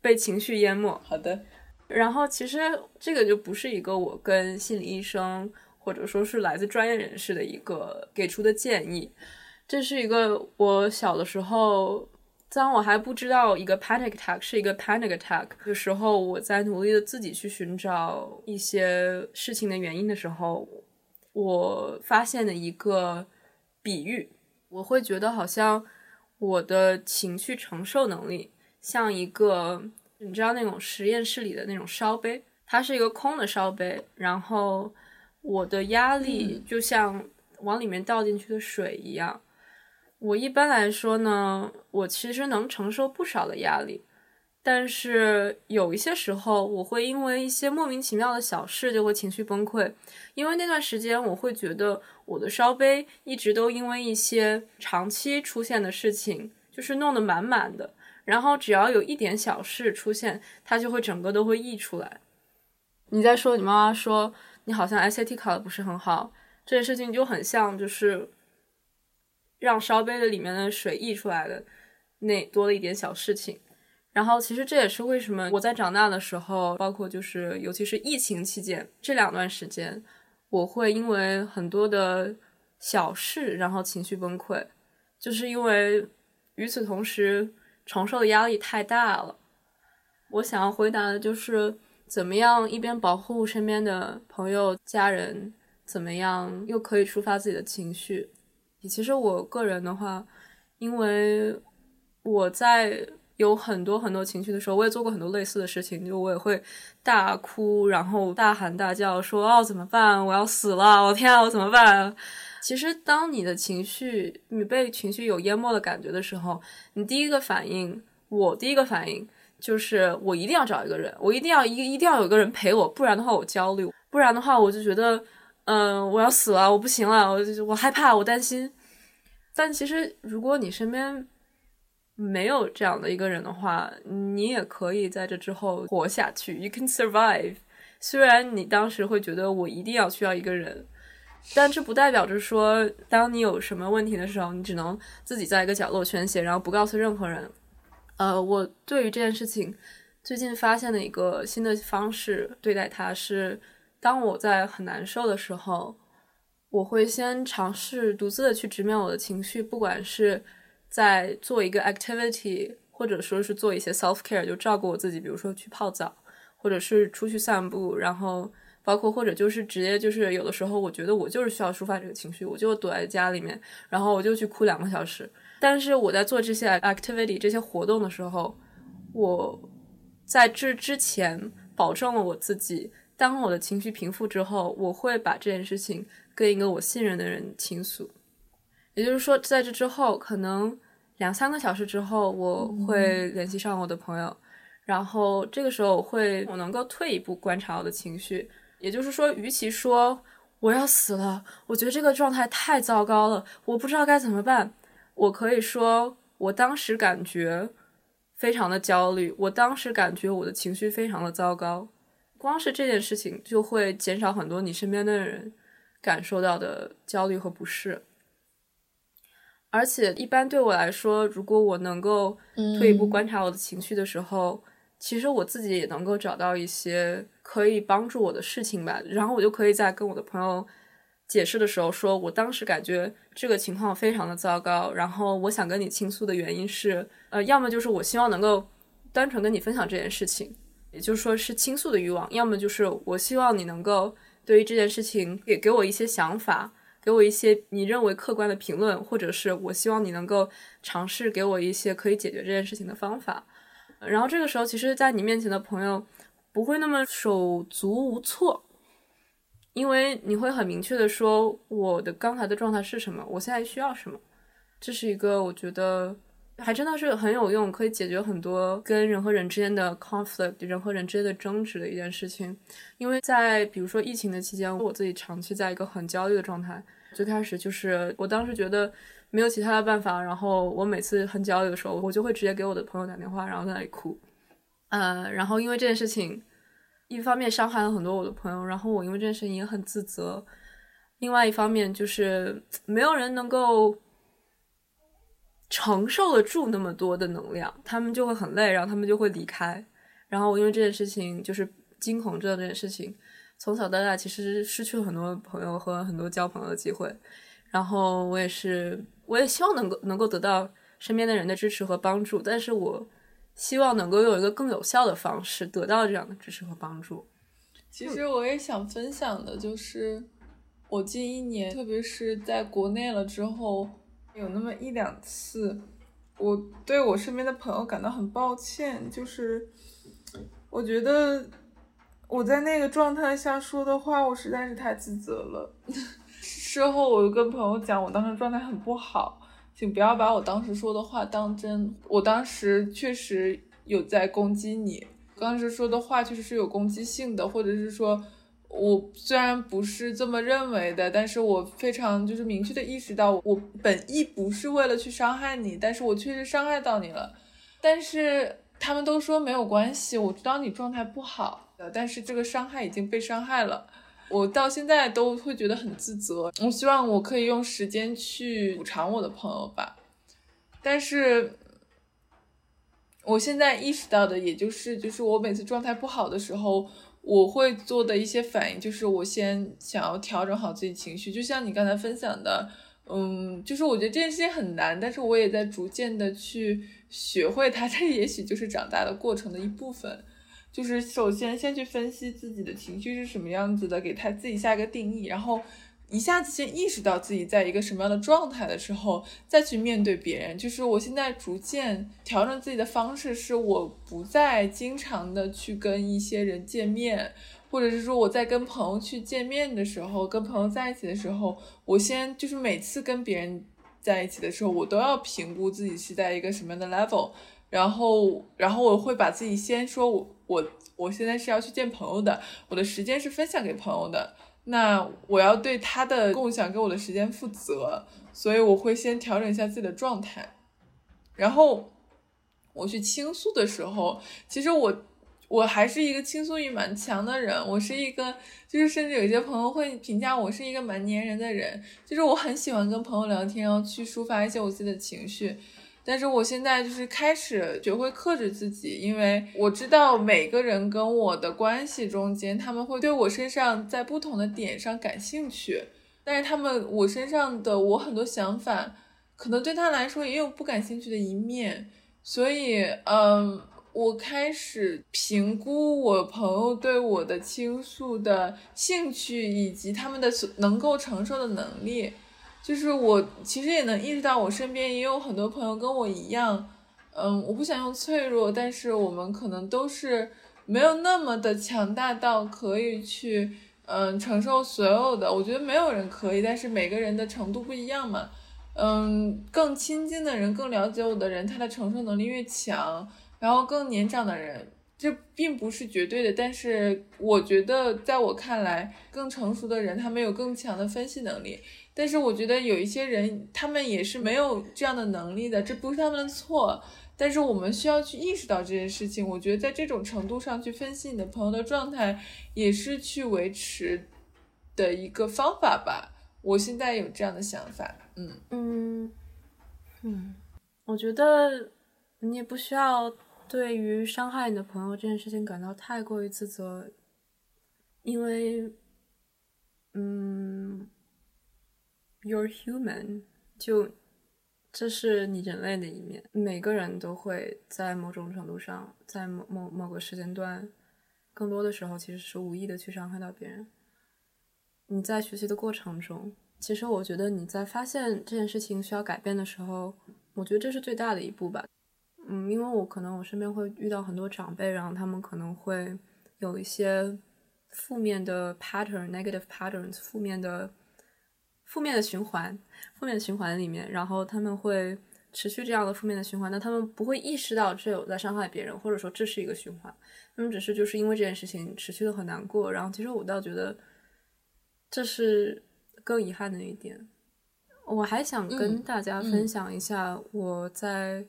被情绪淹没。好的。然后其实这个就不是一个我跟心理医生或者说是来自专业人士的一个给出的建议，这是一个我小的时候，当我还不知道一个 panic attack 是一个 panic attack 的时候，我在努力的自己去寻找一些事情的原因的时候，我发现的一个比喻，我会觉得好像我的情绪承受能力像一个。你知道那种实验室里的那种烧杯，它是一个空的烧杯，然后我的压力就像往里面倒进去的水一样。我一般来说呢，我其实能承受不少的压力，但是有一些时候，我会因为一些莫名其妙的小事就会情绪崩溃，因为那段时间我会觉得我的烧杯一直都因为一些长期出现的事情，就是弄得满满的。然后只要有一点小事出现，它就会整个都会溢出来。你在说你妈妈说你好像 SAT 考的不是很好，这件事情就很像就是让烧杯的里面的水溢出来的那多了一点小事情。然后其实这也是为什么我在长大的时候，包括就是尤其是疫情期间这两段时间，我会因为很多的小事然后情绪崩溃，就是因为与此同时。承受的压力太大了。我想要回答的就是，怎么样一边保护身边的朋友、家人，怎么样又可以抒发自己的情绪。其实我个人的话，因为我在有很多很多情绪的时候，我也做过很多类似的事情，就我也会大哭，然后大喊大叫，说：“哦，怎么办？我要死了！我天啊，我怎么办？”其实，当你的情绪你被情绪有淹没的感觉的时候，你第一个反应，我第一个反应就是我一定要找一个人，我一定要一一定要有个人陪我，不然的话我焦虑，不然的话我就觉得，嗯，我要死了，我不行了，我我害怕，我担心。但其实，如果你身边没有这样的一个人的话，你也可以在这之后活下去，you can survive。虽然你当时会觉得我一定要需要一个人。但这不代表着说，当你有什么问题的时候，你只能自己在一个角落宣泄，然后不告诉任何人。呃，我对于这件事情最近发现的一个新的方式对待它是，当我在很难受的时候，我会先尝试独自的去直面我的情绪，不管是在做一个 activity，或者说是做一些 self care，就照顾我自己，比如说去泡澡，或者是出去散步，然后。包括或者就是直接就是有的时候，我觉得我就是需要抒发这个情绪，我就躲在家里面，然后我就去哭两个小时。但是我在做这些 activity 这些活动的时候，我在这之前保证了我自己，当我的情绪平复之后，我会把这件事情跟一个我信任的人倾诉。也就是说，在这之后，可能两三个小时之后，我会联系上我的朋友，然后这个时候我会我能够退一步观察我的情绪。也就是说，与其说我要死了，我觉得这个状态太糟糕了，我不知道该怎么办，我可以说我当时感觉非常的焦虑，我当时感觉我的情绪非常的糟糕。光是这件事情就会减少很多你身边的人感受到的焦虑和不适。而且，一般对我来说，如果我能够退一步观察我的情绪的时候，其实我自己也能够找到一些可以帮助我的事情吧。然后我就可以在跟我的朋友解释的时候，说我当时感觉这个情况非常的糟糕，然后我想跟你倾诉的原因是，呃，要么就是我希望能够单纯跟你分享这件事情，也就是说是倾诉的欲望；要么就是我希望你能够对于这件事情也给我一些想法。给我一些你认为客观的评论，或者是我希望你能够尝试给我一些可以解决这件事情的方法。然后这个时候，其实，在你面前的朋友不会那么手足无措，因为你会很明确的说我的刚才的状态是什么，我现在需要什么。这是一个我觉得还真的是很有用，可以解决很多跟人和人之间的 conflict，人和人之间的争执的一件事情。因为在比如说疫情的期间，我自己长期在一个很焦虑的状态。最开始就是我当时觉得没有其他的办法，然后我每次很焦虑的时候，我就会直接给我的朋友打电话，然后在那里哭。呃，然后因为这件事情，一方面伤害了很多我的朋友，然后我因为这件事情也很自责。另外一方面就是没有人能够承受得住那么多的能量，他们就会很累，然后他们就会离开。然后我因为这件事情就是惊恐症这件事情。从小到大，其实失去了很多朋友和很多交朋友的机会。然后我也是，我也希望能够能够得到身边的人的支持和帮助。但是我希望能够用一个更有效的方式得到这样的支持和帮助。其实我也想分享的就是，我近一年，特别是在国内了之后，有那么一两次，我对我身边的朋友感到很抱歉。就是我觉得。我在那个状态下说的话，我实在是太自责了。[LAUGHS] 事后我又跟朋友讲，我当时状态很不好，请不要把我当时说的话当真。我当时确实有在攻击你，当时说的话确实是有攻击性的，或者是说我虽然不是这么认为的，但是我非常就是明确的意识到，我本意不是为了去伤害你，但是我确实伤害到你了。但是他们都说没有关系，我知道你状态不好。但是这个伤害已经被伤害了，我到现在都会觉得很自责。我希望我可以用时间去补偿我的朋友吧。但是，我现在意识到的，也就是就是我每次状态不好的时候，我会做的一些反应，就是我先想要调整好自己情绪。就像你刚才分享的，嗯，就是我觉得这件事情很难，但是我也在逐渐的去学会它。[LAUGHS] 这也许就是长大的过程的一部分。就是首先先去分析自己的情绪是什么样子的，给他自己下一个定义，然后一下子先意识到自己在一个什么样的状态的时候，再去面对别人。就是我现在逐渐调整自己的方式，是我不再经常的去跟一些人见面，或者是说我在跟朋友去见面的时候，跟朋友在一起的时候，我先就是每次跟别人在一起的时候，我都要评估自己是在一个什么样的 level。然后，然后我会把自己先说，我我我现在是要去见朋友的，我的时间是分享给朋友的，那我要对他的共享给我的时间负责，所以我会先调整一下自己的状态，然后我去倾诉的时候，其实我我还是一个倾诉欲蛮强的人，我是一个就是甚至有些朋友会评价我是一个蛮粘人的人，就是我很喜欢跟朋友聊天，然后去抒发一些我自己的情绪。但是我现在就是开始学会克制自己，因为我知道每个人跟我的关系中间，他们会对我身上在不同的点上感兴趣，但是他们我身上的我很多想法，可能对他来说也有不感兴趣的一面，所以，嗯，我开始评估我朋友对我的倾诉的兴趣以及他们的能够承受的能力。就是我其实也能意识到，我身边也有很多朋友跟我一样，嗯，我不想用脆弱，但是我们可能都是没有那么的强大到可以去，嗯，承受所有的。我觉得没有人可以，但是每个人的程度不一样嘛。嗯，更亲近的人，更了解我的人，他的承受能力越强，然后更年长的人，这并不是绝对的，但是我觉得在我看来，更成熟的人，他们有更强的分析能力。但是我觉得有一些人，他们也是没有这样的能力的，这不是他们的错。但是我们需要去意识到这件事情。我觉得在这种程度上去分析你的朋友的状态，也是去维持的一个方法吧。我现在有这样的想法，嗯嗯嗯，我觉得你也不需要对于伤害你的朋友这件事情感到太过于自责，因为，嗯。You're human，就这是你人类的一面。每个人都会在某种程度上，在某某某个时间段，更多的时候其实是无意的去伤害到别人。你在学习的过程中，其实我觉得你在发现这件事情需要改变的时候，我觉得这是最大的一步吧。嗯，因为我可能我身边会遇到很多长辈，然后他们可能会有一些负面的 pattern，negative patterns，负面的。负面的循环，负面的循环里面，然后他们会持续这样的负面的循环，那他们不会意识到这有在伤害别人，或者说这是一个循环，他们只是就是因为这件事情持续的很难过。然后其实我倒觉得这是更遗憾的一点。我还想跟大家分享一下我在。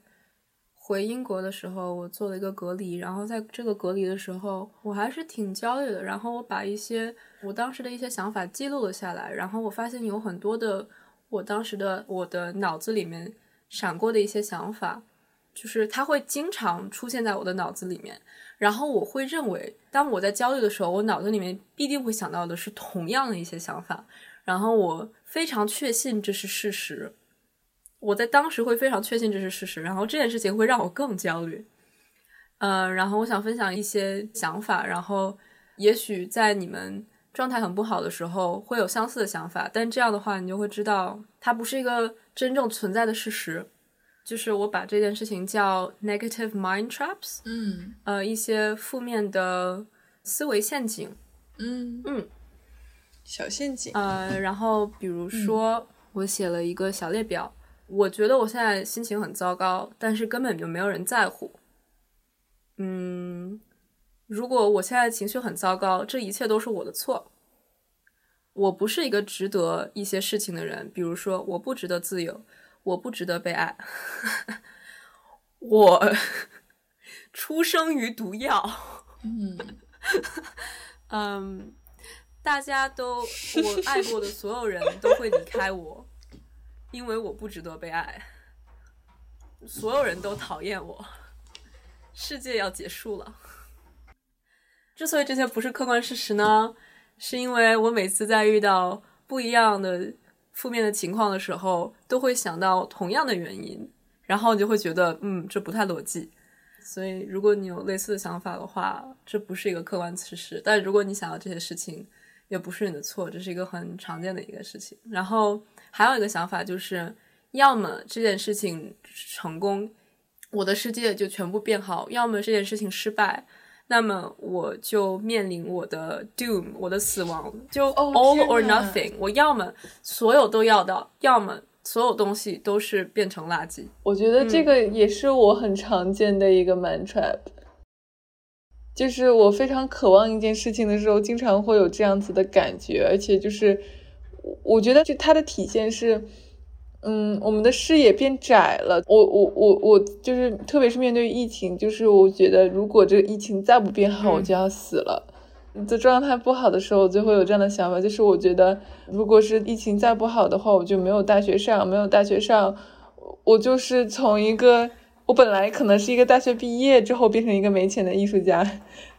回英国的时候，我做了一个隔离，然后在这个隔离的时候，我还是挺焦虑的。然后我把一些我当时的一些想法记录了下来，然后我发现有很多的我当时的我的脑子里面闪过的一些想法，就是它会经常出现在我的脑子里面。然后我会认为，当我在焦虑的时候，我脑子里面必定会想到的是同样的一些想法。然后我非常确信这是事实。我在当时会非常确信这是事实，然后这件事情会让我更焦虑。呃，然后我想分享一些想法，然后也许在你们状态很不好的时候会有相似的想法，但这样的话你就会知道它不是一个真正存在的事实。就是我把这件事情叫 negative mind traps，嗯，呃，一些负面的思维陷阱，嗯嗯，小陷阱。呃，然后比如说我写了一个小列表。我觉得我现在心情很糟糕，但是根本就没有人在乎。嗯，如果我现在情绪很糟糕，这一切都是我的错。我不是一个值得一些事情的人，比如说，我不值得自由，我不值得被爱，[LAUGHS] 我出生于毒药。嗯 [LAUGHS] 嗯，大家都我爱过的所有人都会离开我。因为我不值得被爱，所有人都讨厌我，世界要结束了。之所以这些不是客观事实呢，是因为我每次在遇到不一样的负面的情况的时候，都会想到同样的原因，然后你就会觉得，嗯，这不太逻辑。所以，如果你有类似的想法的话，这不是一个客观事实。但如果你想要这些事情，也不是你的错，这是一个很常见的一个事情。然后。还有一个想法就是，要么这件事情成功，我的世界就全部变好；要么这件事情失败，那么我就面临我的 doom，我的死亡，就 all or nothing。我要么所有都要到，要么所有东西都是变成垃圾。我觉得这个也是我很常见的一个 man trap，就是我非常渴望一件事情的时候，经常会有这样子的感觉，而且就是。我觉得就它的体现是，嗯，我们的视野变窄了。我我我我就是，特别是面对疫情，就是我觉得如果这个疫情再不变好，我就要死了。在状态不好的时候，我就会有这样的想法，就是我觉得如果是疫情再不好的话，我就没有大学上，没有大学上，我就是从一个我本来可能是一个大学毕业之后变成一个没钱的艺术家，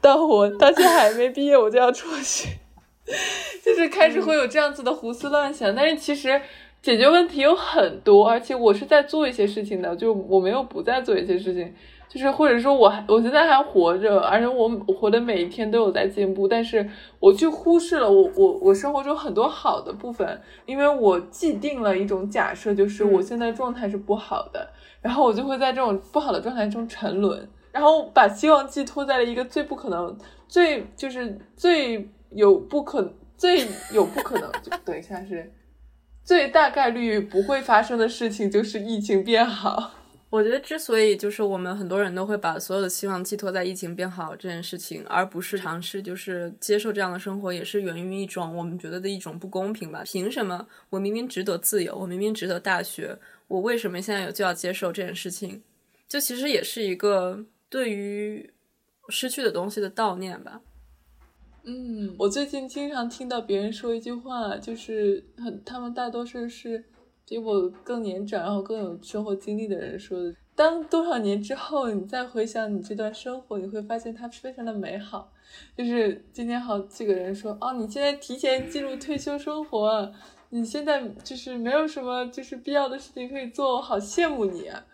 到我大学还没毕业，我就要辍学。[LAUGHS] 就是开始会有这样子的胡思乱想，但是其实解决问题有很多，而且我是在做一些事情的，就我没有不在做一些事情。就是或者说我还我现在还活着，而且我活的每一天都有在进步，但是我去忽视了我我我生活中很多好的部分，因为我既定了一种假设，就是我现在状态是不好的，然后我就会在这种不好的状态中沉沦，然后把希望寄托在了一个最不可能、最就是最有不可、[LAUGHS] 最有不可能，就等一下是最大概率不会发生的事情，就是疫情变好。我觉得，之所以就是我们很多人都会把所有的希望寄托在疫情变好这件事情，而不是尝试就是接受这样的生活，也是源于一种我们觉得的一种不公平吧？凭什么我明明值得自由，我明明值得大学，我为什么现在有就要接受这件事情？就其实也是一个对于失去的东西的悼念吧。嗯，我最近经常听到别人说一句话，就是很他们大多数是。比我更年长，然后更有生活经历的人说的：当多少年之后，你再回想你这段生活，你会发现它非常的美好。就是今天好几个人说：哦，你现在提前进入退休生活，你现在就是没有什么就是必要的事情可以做，我好羡慕你啊。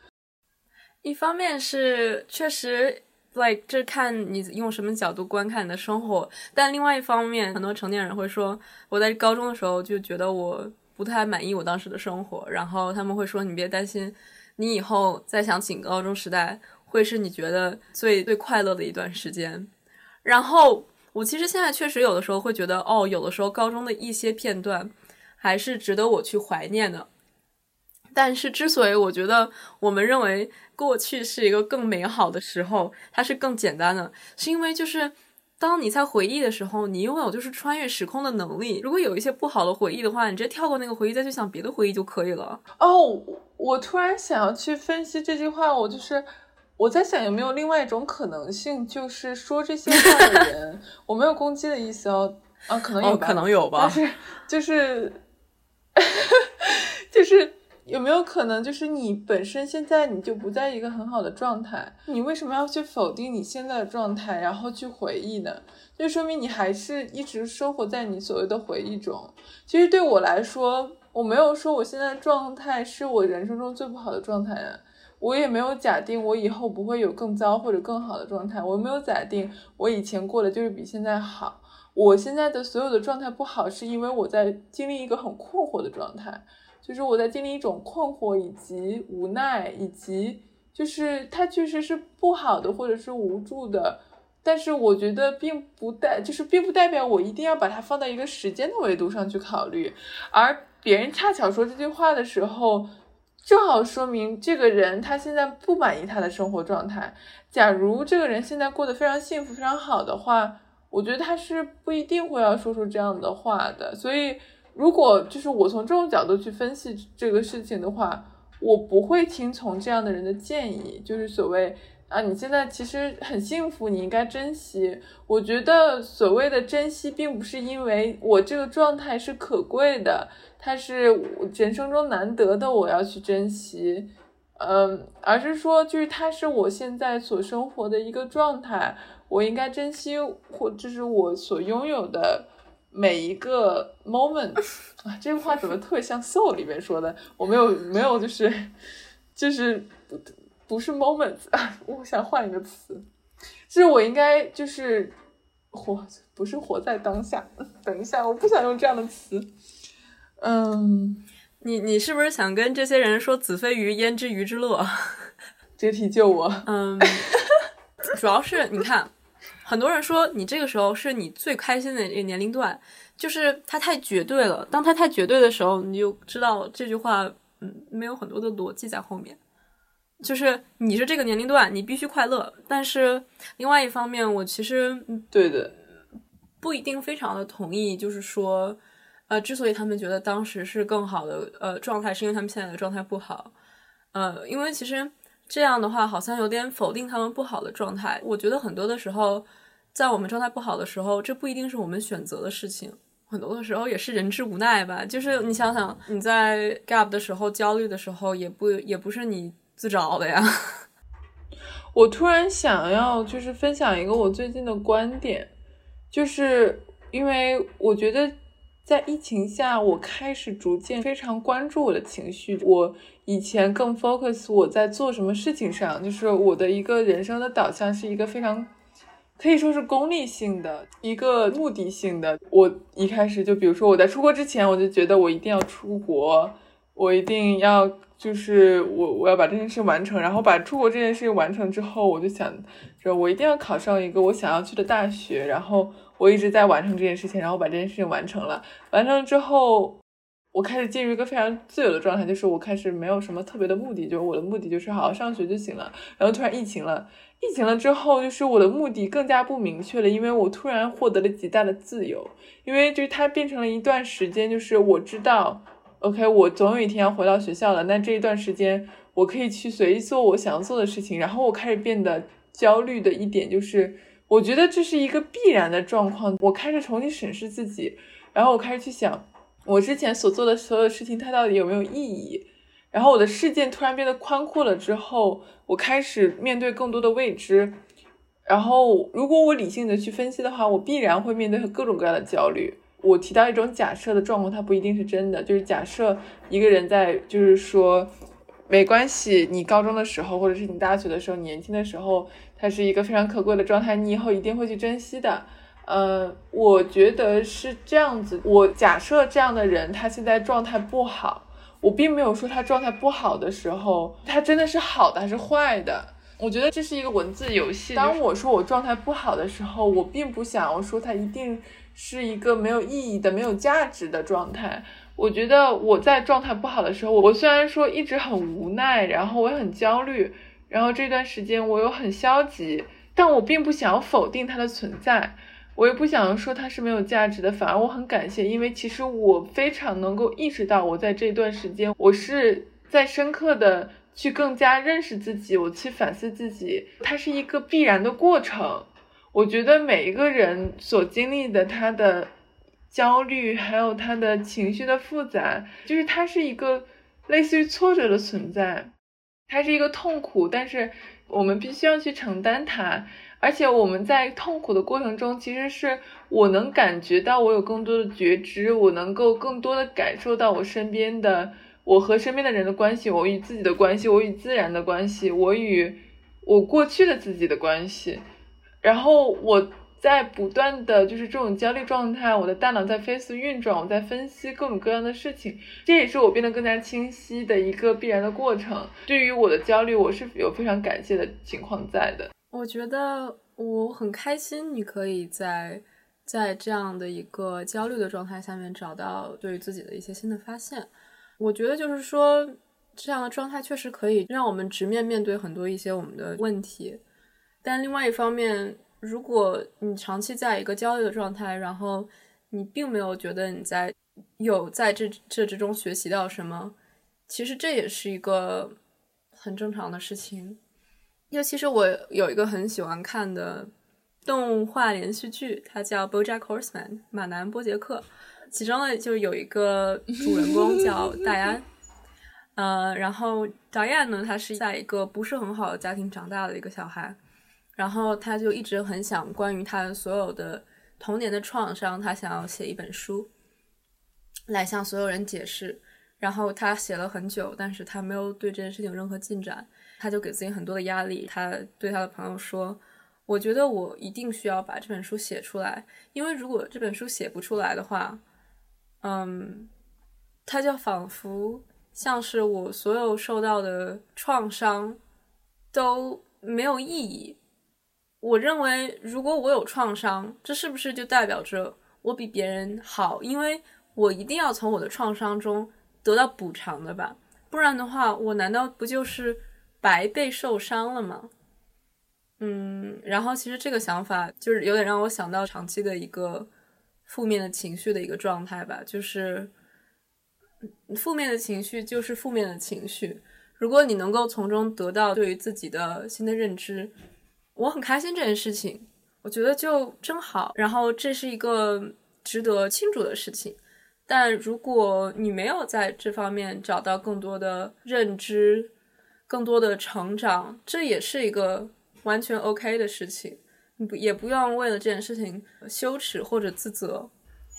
一方面是确实，like 这看你用什么角度观看你的生活，但另外一方面，很多成年人会说：我在高中的时候就觉得我。不太满意我当时的生活，然后他们会说：“你别担心，你以后再想起高中时代，会是你觉得最最快乐的一段时间。”然后我其实现在确实有的时候会觉得，哦，有的时候高中的一些片段还是值得我去怀念的。但是，之所以我觉得我们认为过去是一个更美好的时候，它是更简单的，是因为就是。当你在回忆的时候，你拥有就是穿越时空的能力。如果有一些不好的回忆的话，你直接跳过那个回忆，再去想别的回忆就可以了。哦，我突然想要去分析这句话，我就是我在想有没有另外一种可能性，就是说这些话的人，[LAUGHS] 我没有攻击的意思哦，啊，可能有，可能有吧，但是就是就是。[LAUGHS] 有没有可能，就是你本身现在你就不在一个很好的状态？你为什么要去否定你现在的状态，然后去回忆呢？就说明你还是一直生活在你所谓的回忆中。其实对我来说，我没有说我现在状态是我人生中最不好的状态啊，我也没有假定我以后不会有更糟或者更好的状态，我没有假定我以前过的就是比现在好。我现在的所有的状态不好，是因为我在经历一个很困惑的状态。就是我在经历一种困惑，以及无奈，以及就是它确实是不好的，或者是无助的。但是我觉得并不代，就是并不代表我一定要把它放在一个时间的维度上去考虑。而别人恰巧说这句话的时候，正好说明这个人他现在不满意他的生活状态。假如这个人现在过得非常幸福、非常好的话，我觉得他是不一定会要说出这样的话的。所以。如果就是我从这种角度去分析这个事情的话，我不会听从这样的人的建议，就是所谓啊，你现在其实很幸福，你应该珍惜。我觉得所谓的珍惜，并不是因为我这个状态是可贵的，它是人生中难得的，我要去珍惜，嗯，而是说就是它是我现在所生活的一个状态，我应该珍惜或这是我所拥有的。每一个 moment 啊，这句话怎么特别像 soul 里面说的？我没有没有，就是就是不不是 moments 啊，我想换一个词，就是我应该就是活，不是活在当下。等一下，我不想用这样的词。嗯，你你是不是想跟这些人说“子非鱼，焉知鱼之乐”？[LAUGHS] 这题救我。嗯，主要是你看。很多人说你这个时候是你最开心的一个年龄段，就是它太绝对了。当它太绝对的时候，你就知道这句话，嗯，没有很多的逻辑在后面。就是你是这个年龄段，你必须快乐。但是另外一方面，我其实对的不一定非常的同意。就是说，呃，之所以他们觉得当时是更好的呃状态，是因为他们现在的状态不好。呃，因为其实。这样的话，好像有点否定他们不好的状态。我觉得很多的时候，在我们状态不好的时候，这不一定是我们选择的事情，很多的时候也是人之无奈吧。就是你想想，你在 gap 的时候焦虑的时候，也不也不是你自找的呀。[LAUGHS] 我突然想要就是分享一个我最近的观点，就是因为我觉得在疫情下，我开始逐渐非常关注我的情绪。我以前更 focus 我在做什么事情上，就是我的一个人生的导向是一个非常可以说是功利性的一个目的性的。我一开始就比如说我在出国之前，我就觉得我一定要出国，我一定要就是我我要把这件事完成。然后把出国这件事情完成之后，我就想着我一定要考上一个我想要去的大学，然后。我一直在完成这件事情，然后把这件事情完成了。完成之后，我开始进入一个非常自由的状态，就是我开始没有什么特别的目的，就是我的目的就是好好上学就行了。然后突然疫情了，疫情了之后，就是我的目的更加不明确了，因为我突然获得了极大的自由，因为就是它变成了一段时间，就是我知道，OK，我总有一天要回到学校了，那这一段时间我可以去随意做我想要做的事情。然后我开始变得焦虑的一点就是。我觉得这是一个必然的状况。我开始重新审视自己，然后我开始去想，我之前所做的所有事情，它到底有没有意义？然后我的视线突然变得宽阔了之后，我开始面对更多的未知。然后，如果我理性的去分析的话，我必然会面对各种各样的焦虑。我提到一种假设的状况，它不一定是真的，就是假设一个人在，就是说，没关系，你高中的时候，或者是你大学的时候，年轻的时候。它是一个非常可贵的状态，你以后一定会去珍惜的。呃，我觉得是这样子。我假设这样的人他现在状态不好，我并没有说他状态不好的时候，他真的是好的还是坏的。我觉得这是一个文字游戏。当我说我状态不好的时候，我并不想要说他一定是一个没有意义的、没有价值的状态。我觉得我在状态不好的时候，我虽然说一直很无奈，然后我也很焦虑。然后这段时间我又很消极，但我并不想要否定它的存在，我也不想说它是没有价值的，反而我很感谢，因为其实我非常能够意识到，我在这段时间我是在深刻的去更加认识自己，我去反思自己，它是一个必然的过程。我觉得每一个人所经历的他的焦虑，还有他的情绪的复杂，就是它是一个类似于挫折的存在。它是一个痛苦，但是我们必须要去承担它。而且我们在痛苦的过程中，其实是我能感觉到我有更多的觉知，我能够更多的感受到我身边的我和身边的人的关系，我与自己的关系，我与自然的关系，我与我过去的自己的关系。然后我。在不断的就是这种焦虑状态，我的大脑在飞速运转，我在分析各种各样的事情，这也是我变得更加清晰的一个必然的过程。对于我的焦虑，我是有非常感谢的情况在的。我觉得我很开心，你可以在在这样的一个焦虑的状态下面找到对于自己的一些新的发现。我觉得就是说，这样的状态确实可以让我们直面面对很多一些我们的问题，但另外一方面。如果你长期在一个焦虑的状态，然后你并没有觉得你在有在这这之中学习到什么，其实这也是一个很正常的事情。尤其是我有一个很喜欢看的动画连续剧，它叫《BoJack Horseman》马南波杰克，其中呢就有一个主人公 [LAUGHS] 叫戴安，呃，然后戴安呢，他是在一个不是很好的家庭长大的一个小孩。然后他就一直很想关于他所有的童年的创伤，他想要写一本书，来向所有人解释。然后他写了很久，但是他没有对这件事情有任何进展。他就给自己很多的压力。他对他的朋友说：“我觉得我一定需要把这本书写出来，因为如果这本书写不出来的话，嗯，他就仿佛像是我所有受到的创伤都没有意义。”我认为，如果我有创伤，这是不是就代表着我比别人好？因为我一定要从我的创伤中得到补偿的吧？不然的话，我难道不就是白被受伤了吗？嗯，然后其实这个想法就是有点让我想到长期的一个负面的情绪的一个状态吧，就是负面的情绪就是负面的情绪。如果你能够从中得到对于自己的新的认知。我很开心这件事情，我觉得就真好。然后这是一个值得庆祝的事情。但如果你没有在这方面找到更多的认知、更多的成长，这也是一个完全 OK 的事情。你不也不用为了这件事情羞耻或者自责。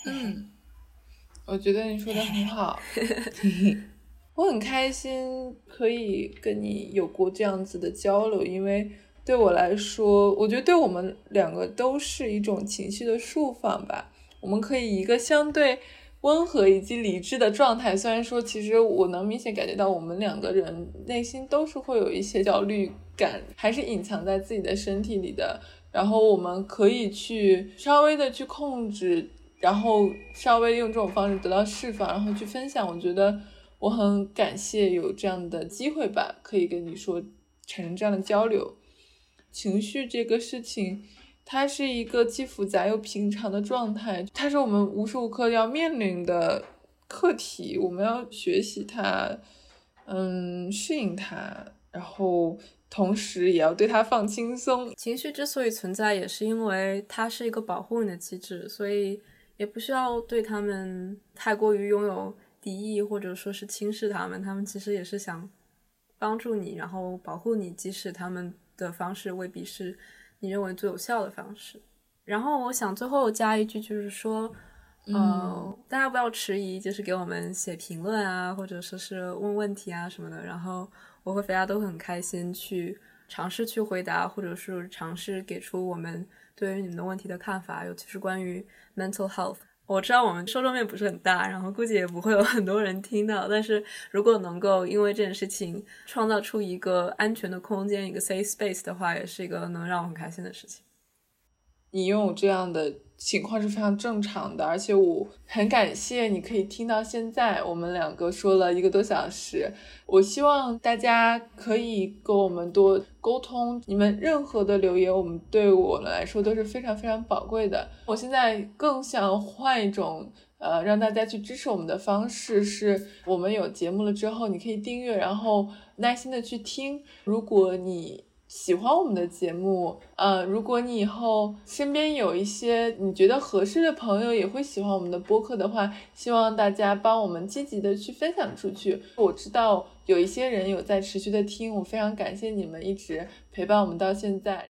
嗯，[LAUGHS] 我觉得你说的很好，[LAUGHS] 我很开心可以跟你有过这样子的交流，因为对我来说，我觉得对我们两个都是一种情绪的释放吧。我们可以一个相对温和以及理智的状态，虽然说其实我能明显感觉到我们两个人内心都是会有一些焦虑感，还是隐藏在自己的身体里的。然后我们可以去稍微的去控制，然后稍微用这种方式得到释放，然后去分享。我觉得我很感谢有这样的机会吧，可以跟你说产生这样的交流。情绪这个事情，它是一个既复杂又平常的状态，它是我们无时无刻要面临的课题，我们要学习它，嗯，适应它，然后。同时也要对它放轻松。情绪之所以存在，也是因为它是一个保护你的机制，所以也不需要对他们太过于拥有敌意，或者说是轻视他们。他们其实也是想帮助你，然后保护你，即使他们的方式未必是你认为最有效的方式。然后我想最后加一句，就是说，嗯，大家不要迟疑，就是给我们写评论啊，或者说是问问题啊什么的，然后。我和肥鸭都很开心去尝试去回答，或者是尝试给出我们对于你们的问题的看法，尤其是关于 mental health。我知道我们受众面不是很大，然后估计也不会有很多人听到，但是如果能够因为这件事情创造出一个安全的空间，一个 safe space 的话，也是一个能让我很开心的事情。你拥有这样的。情况是非常正常的，而且我很感谢你可以听到现在，我们两个说了一个多小时。我希望大家可以跟我们多沟通，你们任何的留言，我们对我们来说都是非常非常宝贵的。我现在更想换一种，呃，让大家去支持我们的方式，是我们有节目了之后，你可以订阅，然后耐心的去听。如果你喜欢我们的节目，呃，如果你以后身边有一些你觉得合适的朋友也会喜欢我们的播客的话，希望大家帮我们积极的去分享出去。我知道有一些人有在持续的听，我非常感谢你们一直陪伴我们到现在。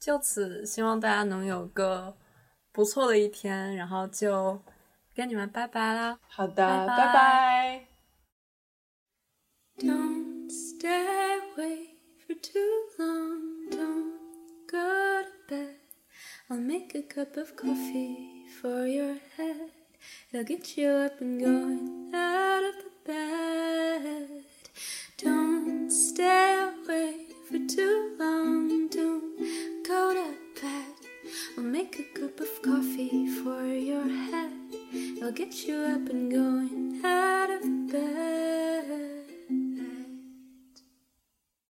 就此，希望大家能有个不错的一天，然后就跟你们拜拜啦。好的，拜拜。For too long. Don't go to bed. I'll make a cup of coffee for your head. It'll get you up and going out of the bed. Don't stay away for too long. Don't go to bed. I'll make a cup of coffee for your head. It'll get you up and going out of the bed.